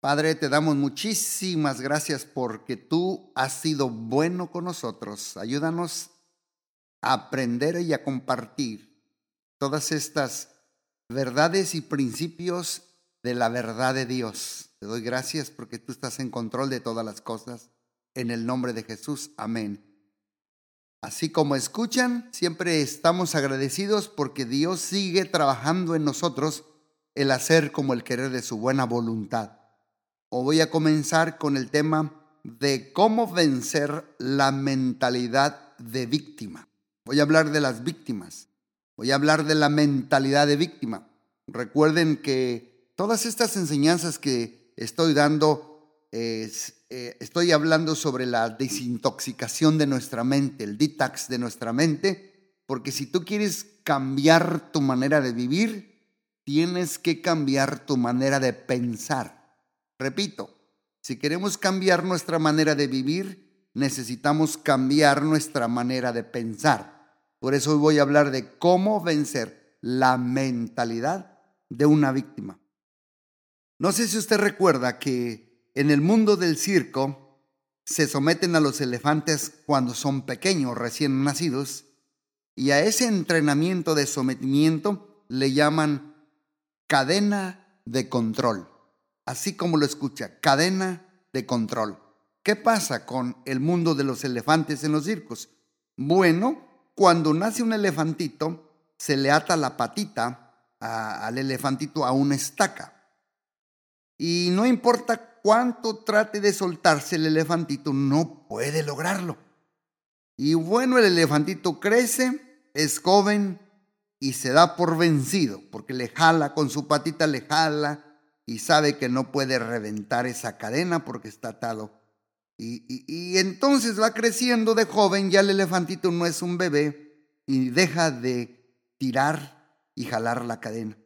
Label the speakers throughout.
Speaker 1: Padre, te damos muchísimas gracias porque tú has sido bueno con nosotros. Ayúdanos a aprender y a compartir todas estas verdades y principios de la verdad de Dios. Te doy gracias porque tú estás en control de todas las cosas. En el nombre de Jesús, amén. Así como escuchan, siempre estamos agradecidos porque Dios sigue trabajando en nosotros el hacer como el querer de su buena voluntad. Hoy voy a comenzar con el tema de cómo vencer la mentalidad de víctima. Voy a hablar de las víctimas. Voy a hablar de la mentalidad de víctima. Recuerden que todas estas enseñanzas que estoy dando, eh, estoy hablando sobre la desintoxicación de nuestra mente, el detox de nuestra mente, porque si tú quieres cambiar tu manera de vivir, tienes que cambiar tu manera de pensar. Repito, si queremos cambiar nuestra manera de vivir, necesitamos cambiar nuestra manera de pensar. Por eso hoy voy a hablar de cómo vencer la mentalidad de una víctima. No sé si usted recuerda que en el mundo del circo se someten a los elefantes cuando son pequeños, recién nacidos, y a ese entrenamiento de sometimiento le llaman cadena de control así como lo escucha, cadena de control. ¿Qué pasa con el mundo de los elefantes en los circos? Bueno, cuando nace un elefantito, se le ata la patita al elefantito a una estaca. Y no importa cuánto trate de soltarse el elefantito, no puede lograrlo. Y bueno, el elefantito crece, es joven y se da por vencido, porque le jala con su patita, le jala y sabe que no puede reventar esa cadena porque está atado. Y, entonces va creciendo de joven, ya el elefantito no es un bebé y deja de tirar y jalar la cadena.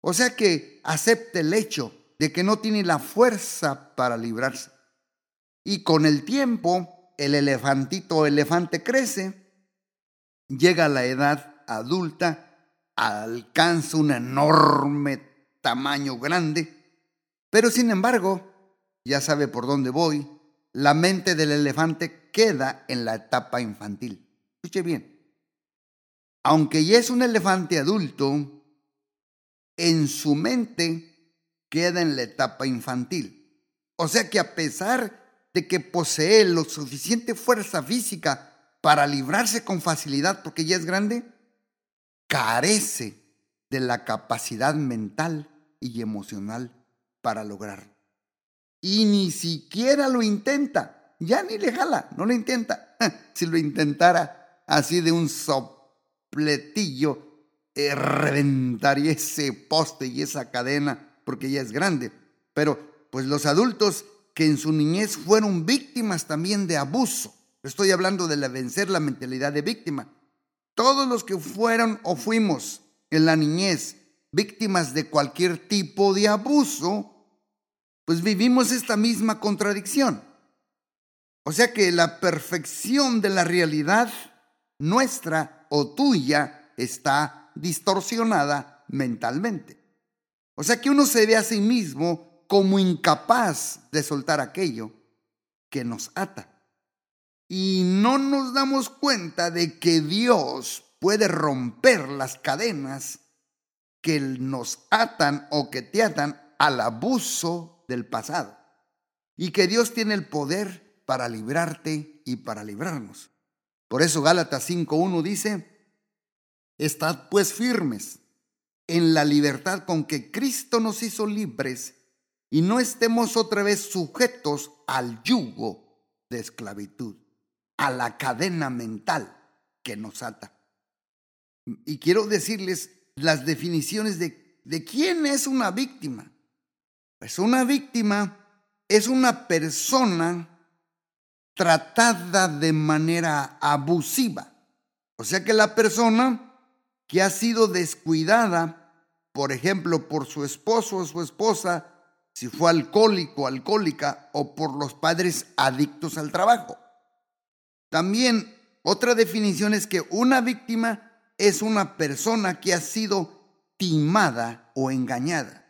Speaker 1: O sea que acepta el hecho de que no tiene la fuerza para librarse. Y con el tiempo, el elefantito o elefante crece, llega a la edad adulta, alcanza un enorme tamaño grande, pero sin embargo, ya sabe por dónde voy, la mente del elefante queda en la etapa infantil. Escuche bien, aunque ya es un elefante adulto, en su mente queda en la etapa infantil. O sea que a pesar de que posee lo suficiente fuerza física para librarse con facilidad porque ya es grande, carece de la capacidad mental y emocional para lograr. Y ni siquiera lo intenta, ya ni le jala, no lo intenta. si lo intentara así de un sopletillo, eh, reventaría ese poste y esa cadena porque ya es grande. Pero pues los adultos que en su niñez fueron víctimas también de abuso. Estoy hablando de la vencer la mentalidad de víctima. Todos los que fueron o fuimos en la niñez víctimas de cualquier tipo de abuso, pues vivimos esta misma contradicción. O sea que la perfección de la realidad nuestra o tuya está distorsionada mentalmente. O sea que uno se ve a sí mismo como incapaz de soltar aquello que nos ata. Y no nos damos cuenta de que Dios puede romper las cadenas que nos atan o que te atan al abuso del pasado. Y que Dios tiene el poder para librarte y para librarnos. Por eso Gálatas 5.1 dice, Estad pues firmes en la libertad con que Cristo nos hizo libres y no estemos otra vez sujetos al yugo de esclavitud, a la cadena mental que nos ata. Y quiero decirles las definiciones de, de quién es una víctima. Pues una víctima es una persona tratada de manera abusiva. O sea que la persona que ha sido descuidada, por ejemplo, por su esposo o su esposa, si fue alcohólico, alcohólica, o por los padres adictos al trabajo. También otra definición es que una víctima es una persona que ha sido timada o engañada.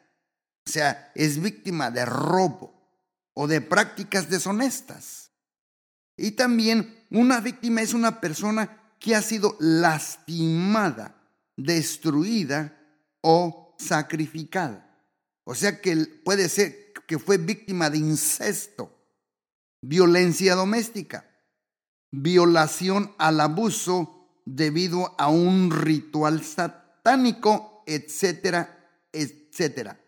Speaker 1: O sea, es víctima de robo o de prácticas deshonestas. Y también una víctima es una persona que ha sido lastimada, destruida o sacrificada. O sea que puede ser que fue víctima de incesto, violencia doméstica, violación al abuso debido a un ritual satánico, etcétera, etcétera.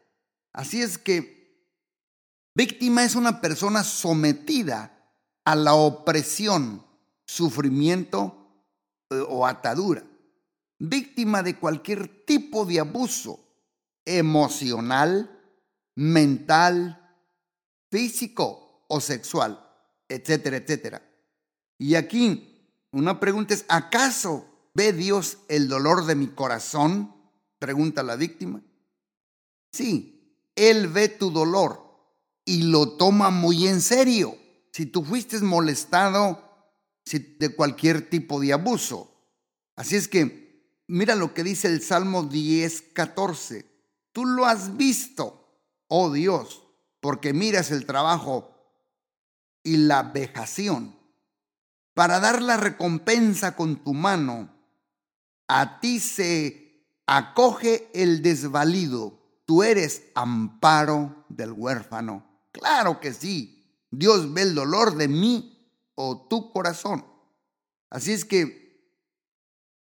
Speaker 1: Así es que víctima es una persona sometida a la opresión, sufrimiento eh, o atadura. Víctima de cualquier tipo de abuso emocional, mental, físico o sexual, etcétera, etcétera. Y aquí una pregunta es, ¿acaso ve Dios el dolor de mi corazón? Pregunta la víctima. Sí, Él ve tu dolor y lo toma muy en serio. Si tú fuiste molestado de cualquier tipo de abuso. Así es que, mira lo que dice el Salmo 10, 14. Tú lo has visto, oh Dios, porque miras el trabajo y la vejación para dar la recompensa con tu mano. A ti se acoge el desvalido. Tú eres amparo del huérfano. Claro que sí. Dios ve el dolor de mí o tu corazón. Así es que,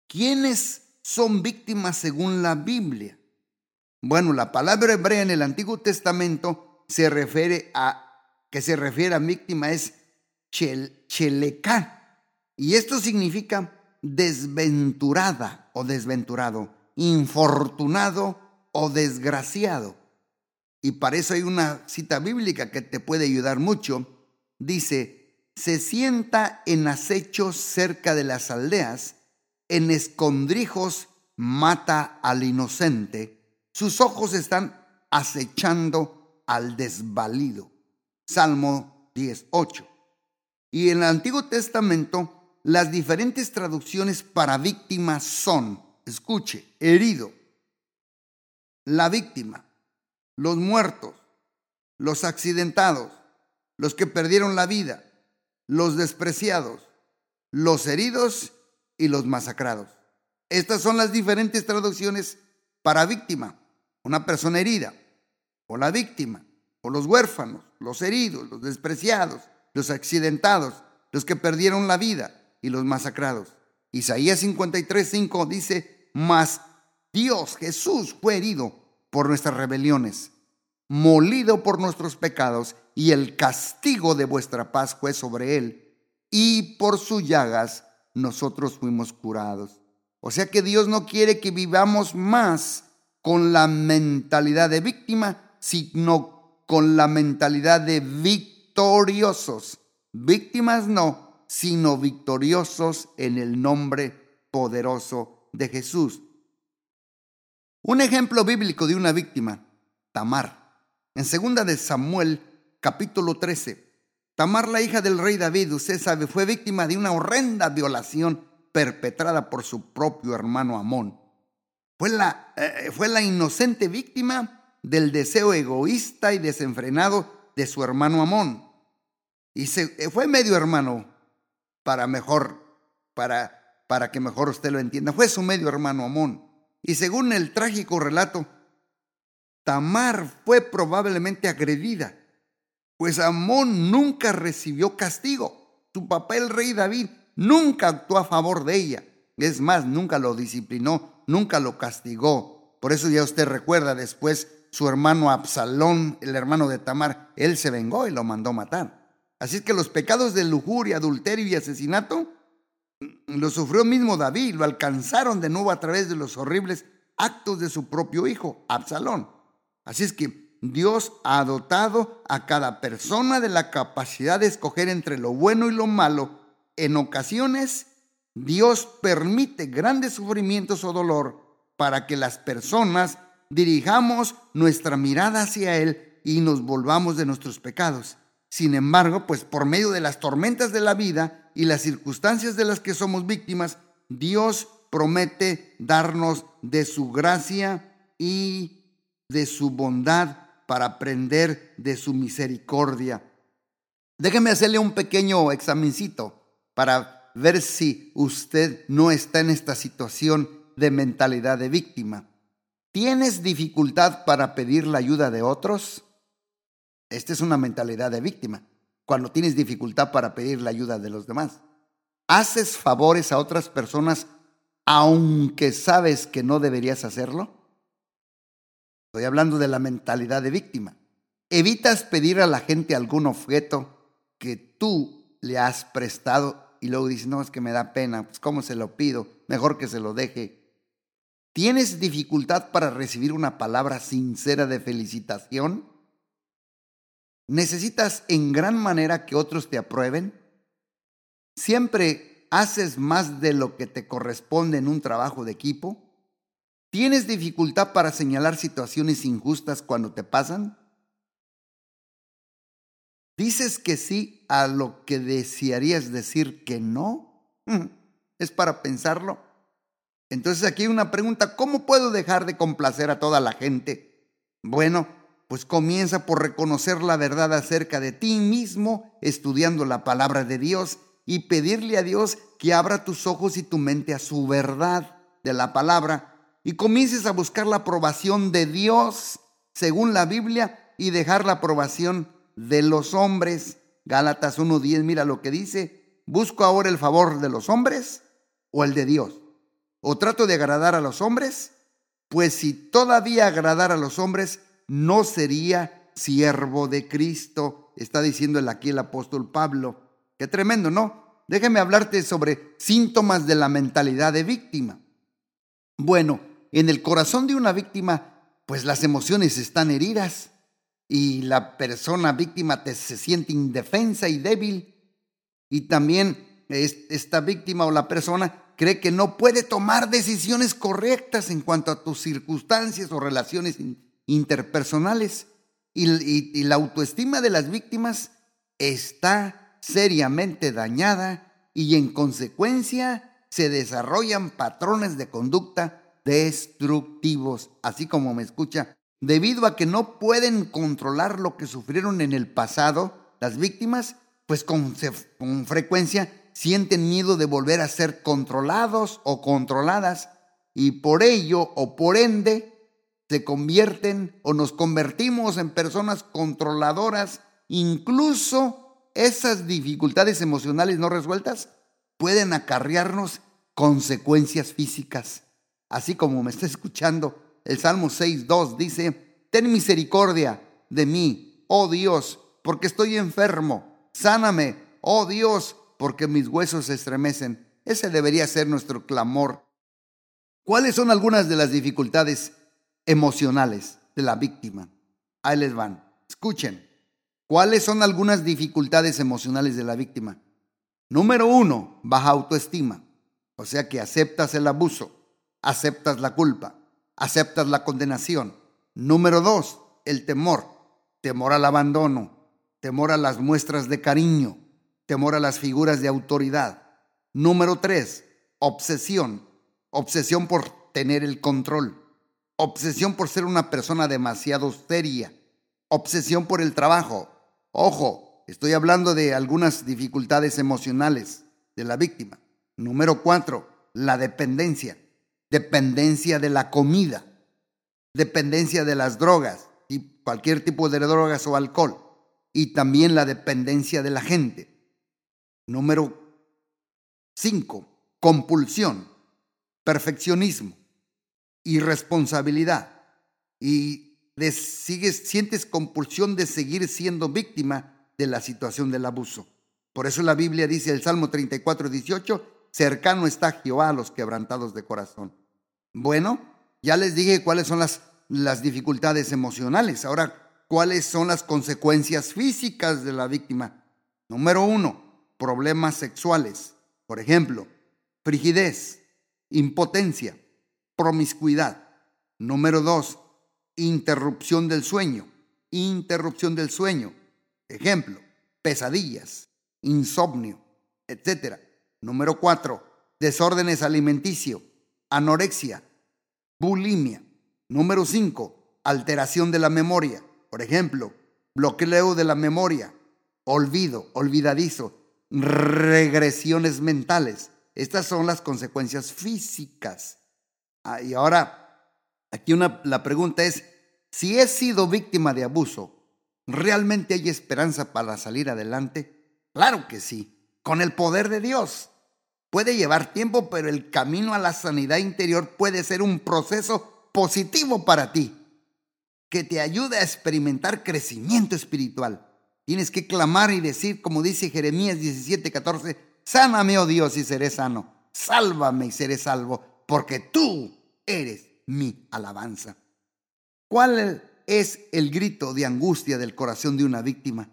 Speaker 1: ¿quiénes son víctimas según la Biblia? Bueno, la palabra hebrea en el Antiguo Testamento se refiere a, que se refiere a víctima es chel, Y esto significa desventurada o desventurado, infortunado o desgraciado. Y para eso hay una cita bíblica que te puede ayudar mucho. Dice, se sienta en acechos cerca de las aldeas, en escondrijos mata al inocente sus ojos están acechando al desvalido. Salmo 18. Y en el Antiguo Testamento, las diferentes traducciones para víctima son, escuche, herido, la víctima, los muertos, los accidentados, los que perdieron la vida, los despreciados, los heridos y los masacrados. Estas son las diferentes traducciones para víctima una persona herida, o la víctima, o los huérfanos, los heridos, los despreciados, los accidentados, los que perdieron la vida y los masacrados. Isaías 53:5 dice, mas Dios Jesús fue herido por nuestras rebeliones, molido por nuestros pecados, y el castigo de vuestra paz fue sobre él, y por sus llagas nosotros fuimos curados. O sea que Dios no quiere que vivamos más con la mentalidad de víctima, sino con la mentalidad de victoriosos. Víctimas no, sino victoriosos en el nombre poderoso de Jesús. Un ejemplo bíblico de una víctima, Tamar. En segunda de Samuel, capítulo 13, Tamar, la hija del rey David, usted sabe, fue víctima de una horrenda violación perpetrada por su propio hermano Amón. Fue la, eh, fue la inocente víctima del deseo egoísta y desenfrenado de su hermano Amón. Y se, eh, fue medio hermano para mejor, para, para que mejor usted lo entienda. Fue su medio hermano Amón. Y según el trágico relato, Tamar fue probablemente agredida, pues Amón nunca recibió castigo. Su papá, el rey David, nunca actuó a favor de ella. Es más, nunca lo disciplinó nunca lo castigó. Por eso ya usted recuerda después su hermano Absalón, el hermano de Tamar, él se vengó y lo mandó matar. Así es que los pecados de lujuria, adulterio y asesinato mm, lo sufrió mismo David, lo alcanzaron de nuevo a través de los horribles actos de su propio hijo, Absalón. Así es que Dios ha dotado a cada persona de la capacidad de escoger entre lo bueno y lo malo. En ocasiones Dios permite grandes sufrimientos o dolor para que las personas dirijamos nuestra mirada hacia Él y nos volvamos de nuestros pecados. Sin embargo, pues por medio de las tormentas de la vida y las circunstancias de las que somos víctimas, Dios promete darnos de su gracia y de su bondad para aprender de su misericordia. Déjeme hacerle un pequeño examencito para ver si usted no está en esta situación de mentalidad de víctima. ¿Tienes dificultad para pedir la ayuda de otros? Esta es una mentalidad de víctima, cuando tienes dificultad para pedir la ayuda de los demás. ¿Haces favores a otras personas aunque sabes que no deberías hacerlo? Estoy hablando de la mentalidad de víctima. ¿Evitas pedir a la gente algún objeto que tú le has prestado y luego dices, no, es que me da pena, pues ¿cómo se lo pido? Mejor que se lo deje. ¿Tienes dificultad para recibir una palabra sincera de felicitación? ¿Necesitas en gran manera que otros te aprueben? ¿Siempre haces más de lo que te corresponde en un trabajo de equipo? ¿Tienes dificultad para señalar situaciones injustas cuando te pasan? ¿Dices que sí a lo que desearías decir que no? ¿Es para pensarlo? Entonces aquí hay una pregunta, ¿cómo puedo dejar de complacer a toda la gente? Bueno, pues comienza por reconocer la verdad acerca de ti mismo, estudiando la palabra de Dios y pedirle a Dios que abra tus ojos y tu mente a su verdad de la palabra y comiences a buscar la aprobación de Dios según la Biblia y dejar la aprobación de los hombres. Gálatas 1.10, mira lo que dice, ¿busco ahora el favor de los hombres o el de Dios? ¿O trato de agradar a los hombres? Pues si todavía agradar a los hombres, no sería siervo de Cristo, está diciendo aquí el apóstol Pablo. Qué tremendo, ¿no? Déjeme hablarte sobre síntomas de la mentalidad de víctima. Bueno, en el corazón de una víctima, pues las emociones están heridas y la persona víctima se siente indefensa y débil. Y también esta víctima o la persona cree que no puede tomar decisiones correctas en cuanto a tus circunstancias o relaciones interpersonales. Y, la autoestima de las víctimas está seriamente dañada y en consecuencia se desarrollan patrones de conducta destructivos, así como me escucha, debido a que no pueden controlar lo que sufrieron en el pasado, las víctimas, pues con, frecuencia sienten miedo de volver a ser controlados o controladas. Y por ello o por ende se convierten o nos convertimos en personas controladoras, incluso esas dificultades emocionales no resueltas pueden acarrearnos consecuencias físicas. Así como me está escuchando, el Salmo 6.2 dice, ten misericordia de mí, oh Dios, porque estoy enfermo. Sáname, oh Dios, porque mis huesos se estremecen. Ese debería ser nuestro clamor. ¿Cuáles son algunas de las dificultades emocionales de la víctima. Ahí les van. Escuchen. ¿Cuáles son algunas dificultades emocionales de la víctima? Número uno, baja autoestima. O sea que aceptas el abuso, aceptas la culpa, aceptas la condenación. Número dos, el temor. Temor al abandono, temor a las muestras de cariño, temor a las figuras de autoridad. Número tres, obsesión. Obsesión por tener el control obsesión por ser una persona demasiado seria, obsesión por el trabajo. Ojo, estoy hablando de algunas dificultades emocionales de la víctima. Número cuatro, la dependencia. Dependencia de la comida, dependencia de las drogas y cualquier tipo de drogas o alcohol. Y también la dependencia de la gente. Número cinco, compulsión, perfeccionismo irresponsabilidad y sientes compulsión de seguir siendo víctima de la situación del abuso. Por eso la Biblia dice el Salmo 34, 18, cercano está Jehová a los quebrantados de corazón. Bueno, ya les dije cuáles son las, las dificultades emocionales. Ahora, ¿cuáles son las consecuencias físicas de la víctima? Número uno, problemas sexuales. Por ejemplo, frigidez, impotencia, promiscuidad. Número dos, interrupción del sueño. Interrupción del sueño. Ejemplo, pesadillas, insomnio, etc. Número cuatro, desórdenes alimenticios, anorexia, bulimia. Número cinco, alteración de la memoria, Por ejemplo, bloqueo de la memoria, olvido, olvidadizo, regresiones mentales. Estas son las consecuencias físicas. Ah, y ahora, aquí una, la pregunta es, si he sido víctima de abuso, ¿realmente hay esperanza para salir adelante? Claro que sí, con el poder de Dios. Puede llevar tiempo, pero el camino a la sanidad interior puede ser un proceso positivo para ti, que te ayude a experimentar crecimiento espiritual. Tienes que clamar y decir, como dice Jeremías 17:14, sáname, oh Dios, y seré sano. Sálvame y seré salvo, porque tú eres mi alabanza. ¿Cuál es el grito de angustia del corazón de una víctima?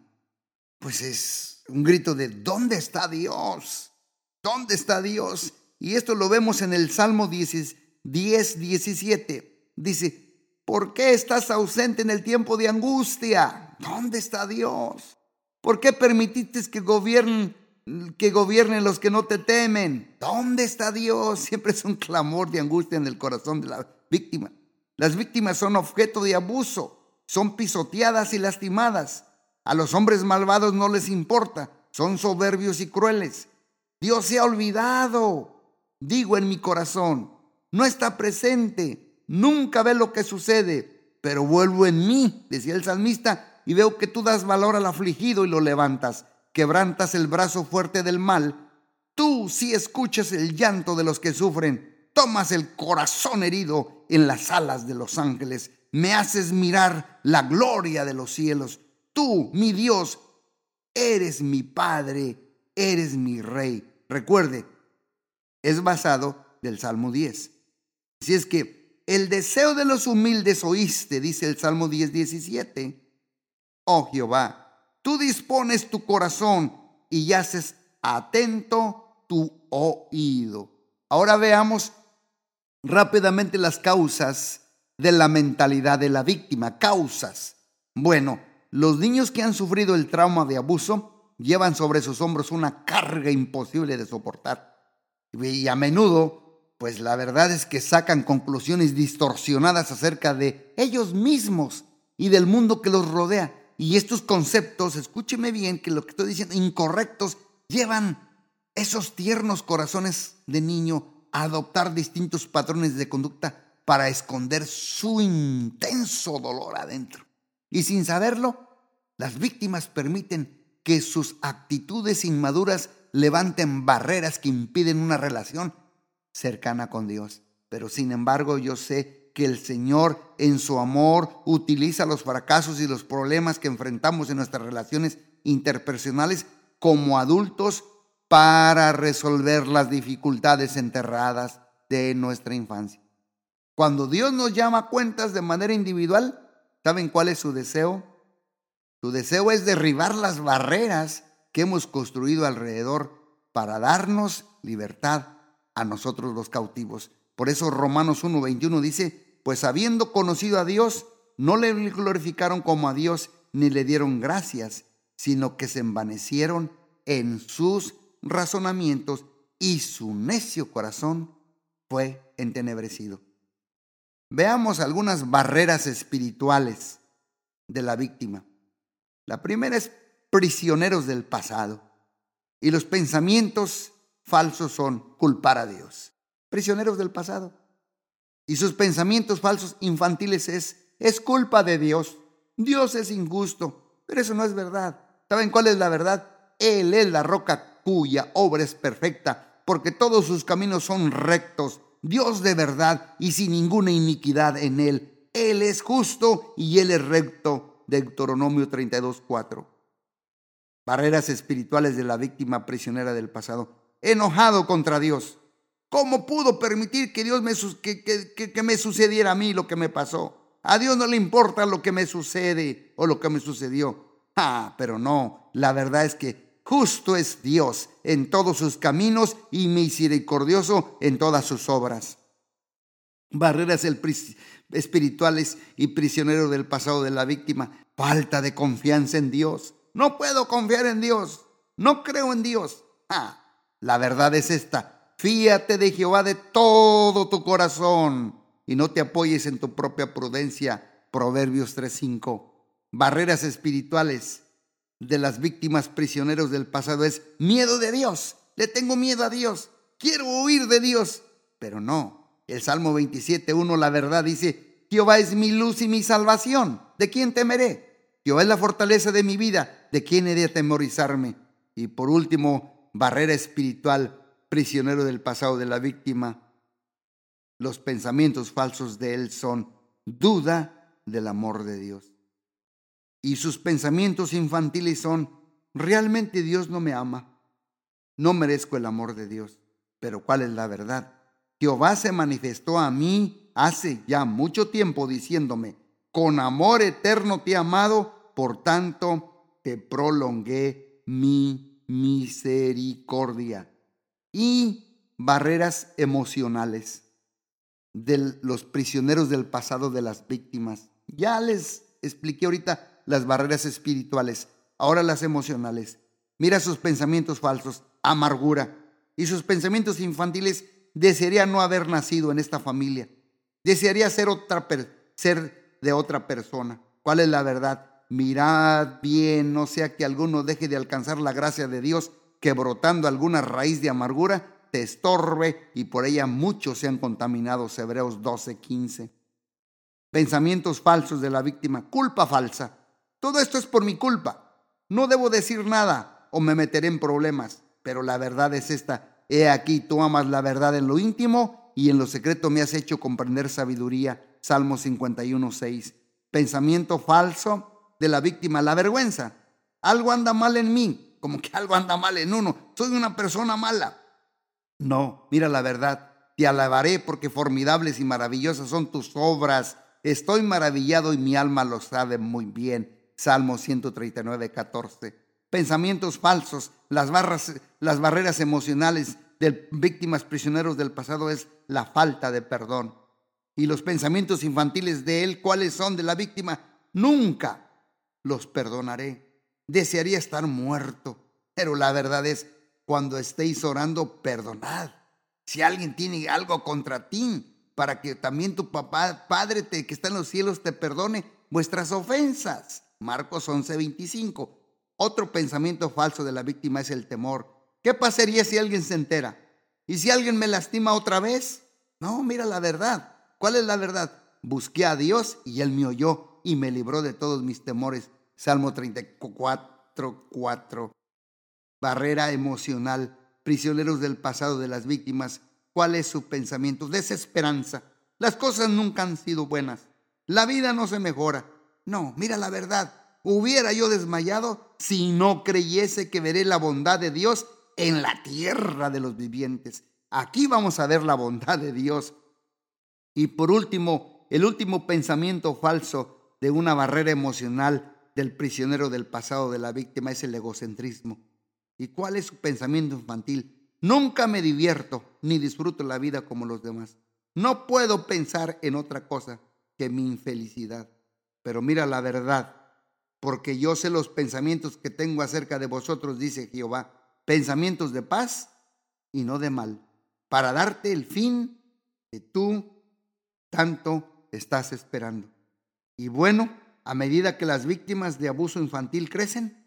Speaker 1: Pues es un grito de ¿dónde está Dios? ¿Dónde está Dios? Y esto lo vemos en el Salmo 10, 10 17. Dice, ¿por qué estás ausente en el tiempo de angustia? ¿Dónde está Dios? ¿Por qué permitiste que gobiernen, que gobiernen los que no te temen? ¿Dónde está Dios? Siempre es un clamor de angustia en el corazón de la víctima. Las víctimas son objeto de abuso, son pisoteadas y lastimadas. A los hombres malvados no les importa, son soberbios y crueles. Dios se ha olvidado, digo en mi corazón, no está presente, nunca ve lo que sucede, pero vuelvo en mí, decía el salmista, y veo que tú das valor al afligido y lo levantas, quebrantas el brazo fuerte del mal. Tú sí escuchas el llanto de los que sufren, tomas el corazón herido en las alas de los ángeles, me haces mirar la gloria de los cielos. Tú, mi Dios, eres mi Padre, eres mi Rey. Recuerde, es basado del Salmo 10. Así es que el deseo de los humildes oíste, dice el Salmo 10, 17. Oh Jehová, tú dispones tu corazón y haces atento tu oído. Ahora veamos rápidamente las causas de la mentalidad de la víctima. Causas. Bueno, los niños que han sufrido el trauma de abuso llevan sobre sus hombros una carga imposible de soportar. Y a menudo, pues la verdad es que sacan conclusiones distorsionadas acerca de ellos mismos y del mundo que los rodea. Y estos conceptos, escúcheme bien que lo que estoy diciendo, incorrectos, llevan esos tiernos corazones de niño a adoptar distintos patrones de conducta para esconder su intenso dolor adentro. Y sin saberlo, las víctimas permiten que sus actitudes inmaduras levanten barreras que impiden una relación cercana con Dios. Pero sin embargo yo sé que el Señor en su amor utiliza los fracasos y los problemas que enfrentamos en nuestras relaciones interpersonales como adultos para resolver las dificultades enterradas de nuestra infancia. Cuando Dios nos llama a cuentas de manera individual, ¿saben cuál es su deseo? Tu deseo es derribar las barreras que hemos construido alrededor para darnos libertad a nosotros los cautivos. Por eso Romanos 1:21 dice, pues habiendo conocido a Dios, no le glorificaron como a Dios ni le dieron gracias, sino que se envanecieron en sus razonamientos y su necio corazón fue entenebrecido. Veamos algunas barreras espirituales de la víctima. La primera es prisioneros del pasado. Y los pensamientos falsos son culpar a Dios. Prisioneros del pasado. Y sus pensamientos falsos infantiles es, es culpa de Dios. Dios es injusto. Pero eso no es verdad. ¿Saben cuál es la verdad? Él es la roca cuya obra es perfecta, porque todos sus caminos son rectos. Dios de verdad y sin ninguna iniquidad en él. Él es justo y él es recto Deuteronomio 32.4. Barreras espirituales de la víctima prisionera del pasado. Enojado contra Dios. ¿Cómo pudo permitir que Dios me, que, que me sucediera a mí lo que me pasó? A Dios no le importa lo que me sucede o lo que me sucedió. Ah, pero no, la verdad es que justo es Dios en todos sus caminos y misericordioso en todas sus obras. Barreras espirituales y prisioneros del pasado de la víctima falta de confianza en Dios. No puedo confiar en Dios. No creo en Dios. Ah, la verdad es esta. Fíate de Jehová de todo tu corazón y no te apoyes en tu propia prudencia. Proverbios 3:5. barreras espirituales de las víctimas prisioneros del pasado es miedo de Dios. Le tengo miedo a Dios. Quiero huir de Dios. Pero no. El Salmo 27.1, la verdad dice, Jehová es mi luz y mi salvación. ¿De quién temeré? Jehová es la fortaleza de mi vida. ¿De quién he de atemorizarme? Y por último, barrera espiritual, prisionero del pasado de la víctima. Los pensamientos falsos de él son duda del amor de Dios. Y sus pensamientos infantiles son, realmente Dios no me ama. No merezco el amor de Dios. Pero ¿cuál es la verdad? Jehová se manifestó a mí hace ya mucho tiempo diciéndome, con amor eterno te he amado, por tanto te prolongué mi misericordia. Y barreras emocionales de los prisioneros del pasado de las víctimas. Ya les expliqué ahorita las barreras espirituales, ahora las emocionales. Mira sus pensamientos falsos, amargura. Y sus pensamientos infantiles, desearía no haber nacido en esta familia. Desearía ser, otra ser de otra persona. ¿Cuál es la verdad? Mirad bien, no sea que alguno deje de alcanzar la gracia de Dios, que brotando alguna raíz de amargura te estorbe y por ella muchos sean contaminados. Hebreos 12, 15. Pensamientos falsos de la víctima, culpa falsa. Todo esto es por mi culpa. No debo decir nada o me meteré en problemas. Pero la verdad es esta. He aquí, tú amas la verdad en lo íntimo y en lo secreto me has hecho comprender sabiduría. Salmo 51, 6. Pensamiento falso de la víctima, la vergüenza. Algo anda mal en mí, como que algo anda mal en uno. Soy una persona mala. No, mira la verdad. Te alabaré porque formidables y maravillosas son tus obras. Estoy maravillado y mi alma lo sabe muy bien. Salmo 139, 14. Pensamientos falsos, las, las barreras emocionales de víctimas prisioneros del pasado es la falta de perdón. Y los pensamientos infantiles de él, ¿cuáles son de la víctima? Nunca los perdonaré. Desearía estar muerto, pero la verdad es, cuando estéis orando, perdonad. Si alguien tiene algo contra ti, para que también tu papá, Padre te, que está en los cielos, te perdone vuestras ofensas. Marcos 11:25. Otro pensamiento falso de la víctima es el temor. ¿Qué pasaría si alguien se entera? ¿Y si alguien me lastima otra vez? No, mira la verdad. ¿Cuál es la verdad? Busqué a Dios y Él me oyó y me libró de todos mis temores. Salmo 34, Barrera emocional, prisioneros del pasado de las víctimas. ¿Cuál es su pensamiento? Desesperanza. Las cosas nunca han sido buenas. La vida no se mejora. No, mira la verdad. Hubiera yo desmayado si no creyese que veré la bondad de Dios en la tierra de los vivientes. Aquí vamos a ver la bondad de Dios. Y por último, el último pensamiento falso de una barrera emocional del prisionero del pasado de la víctima es el egocentrismo. ¿Y cuál es su pensamiento infantil? Nunca me divierto ni disfruto la vida como los demás. No puedo pensar en otra cosa que mi infelicidad. Pero mira la verdad, porque yo sé los pensamientos que tengo acerca de vosotros, dice Jehová, pensamientos de paz y no de mal, para darte el fin que tú tanto estás esperando. Y bueno, a medida que las víctimas de abuso infantil crecen,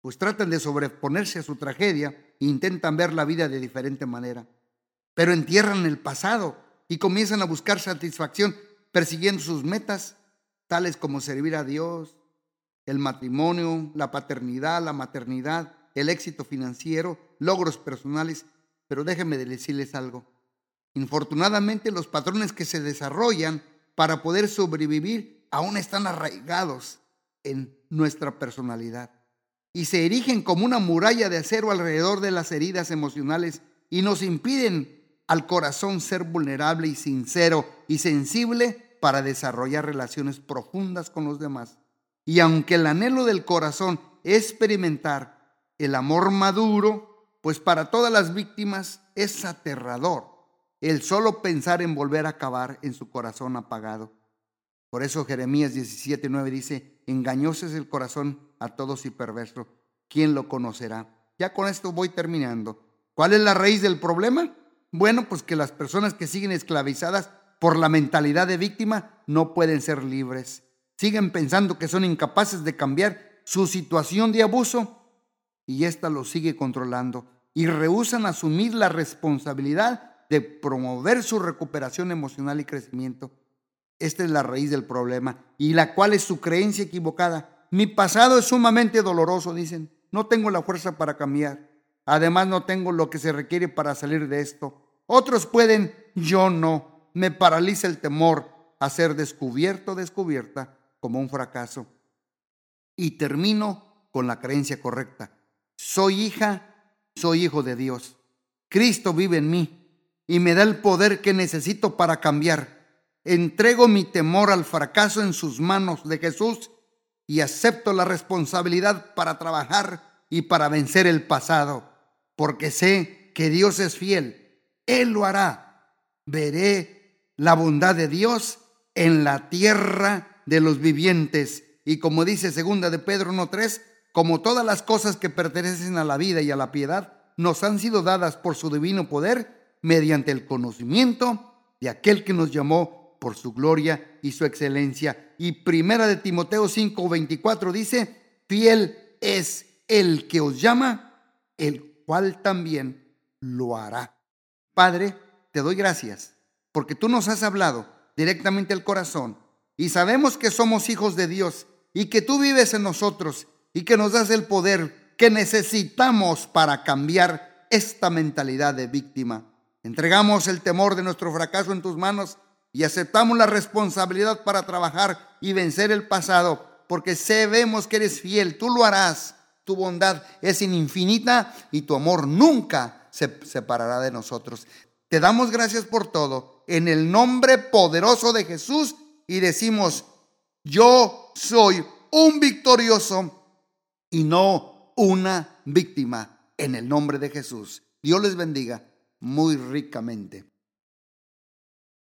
Speaker 1: pues tratan de sobreponerse a su tragedia e intentan ver la vida de diferente manera. Pero entierran el pasado y comienzan a buscar satisfacción persiguiendo sus metas tales como servir a Dios, el matrimonio, la paternidad, la maternidad, el éxito financiero, logros personales. Pero déjenme decirles algo. Infortunadamente los patrones que se desarrollan para poder sobrevivir aún están arraigados en nuestra personalidad y se erigen como una muralla de acero alrededor de las heridas emocionales y nos impiden al corazón ser vulnerable y sincero y sensible para desarrollar relaciones profundas con los demás. Y aunque el anhelo del corazón es experimentar el amor maduro, pues para todas las víctimas es aterrador el solo pensar en volver a acabar en su corazón apagado. Por eso Jeremías 17:9 dice, engañoso es el corazón a todos y perverso, ¿quién lo conocerá? Ya con esto voy terminando. ¿Cuál es la raíz del problema? Bueno, pues que las personas que siguen esclavizadas por la mentalidad de víctima no pueden ser libres. siguen pensando que son incapaces de cambiar su situación de abuso y ésta los sigue controlando y rehusan asumir la responsabilidad de promover su recuperación emocional y crecimiento. Esta es la raíz del problema y la cual es su creencia equivocada. Mi pasado es sumamente doloroso, dicen. No tengo la fuerza para cambiar. Además no tengo lo que se requiere para salir de esto. Otros pueden, yo no. Me paraliza el temor a ser descubierto descubierta como un fracaso. Y termino con la creencia correcta. Soy hija, soy hijo de Dios. Cristo vive en mí y me da el poder que necesito para cambiar. Entrego mi temor al fracaso en sus manos de Jesús y acepto la responsabilidad para trabajar y para vencer el pasado, porque sé que Dios es fiel. Él lo hará. Veré la bondad de Dios en la tierra de los vivientes. Y como dice segunda de Pedro 1.3, como todas las cosas que pertenecen a la vida y a la piedad, nos han sido dadas por su divino poder mediante el conocimiento de aquel que nos llamó por su gloria y su excelencia. Y primera de Timoteo 5:24 dice, fiel es el que os llama, el cual también lo hará. Padre, te doy gracias porque tú nos has hablado directamente al corazón y sabemos que somos hijos de Dios y que tú vives en nosotros y que nos das el poder que necesitamos para cambiar esta mentalidad de víctima. Entregamos el temor de nuestro fracaso en tus manos y aceptamos la responsabilidad para trabajar y vencer el pasado, porque sabemos que eres fiel, tú lo harás. Tu bondad es infinita y tu amor nunca se separará de nosotros. Te damos gracias por todo en el nombre poderoso de Jesús y decimos, yo soy un victorioso y no una víctima en el nombre de Jesús. Dios les bendiga muy ricamente.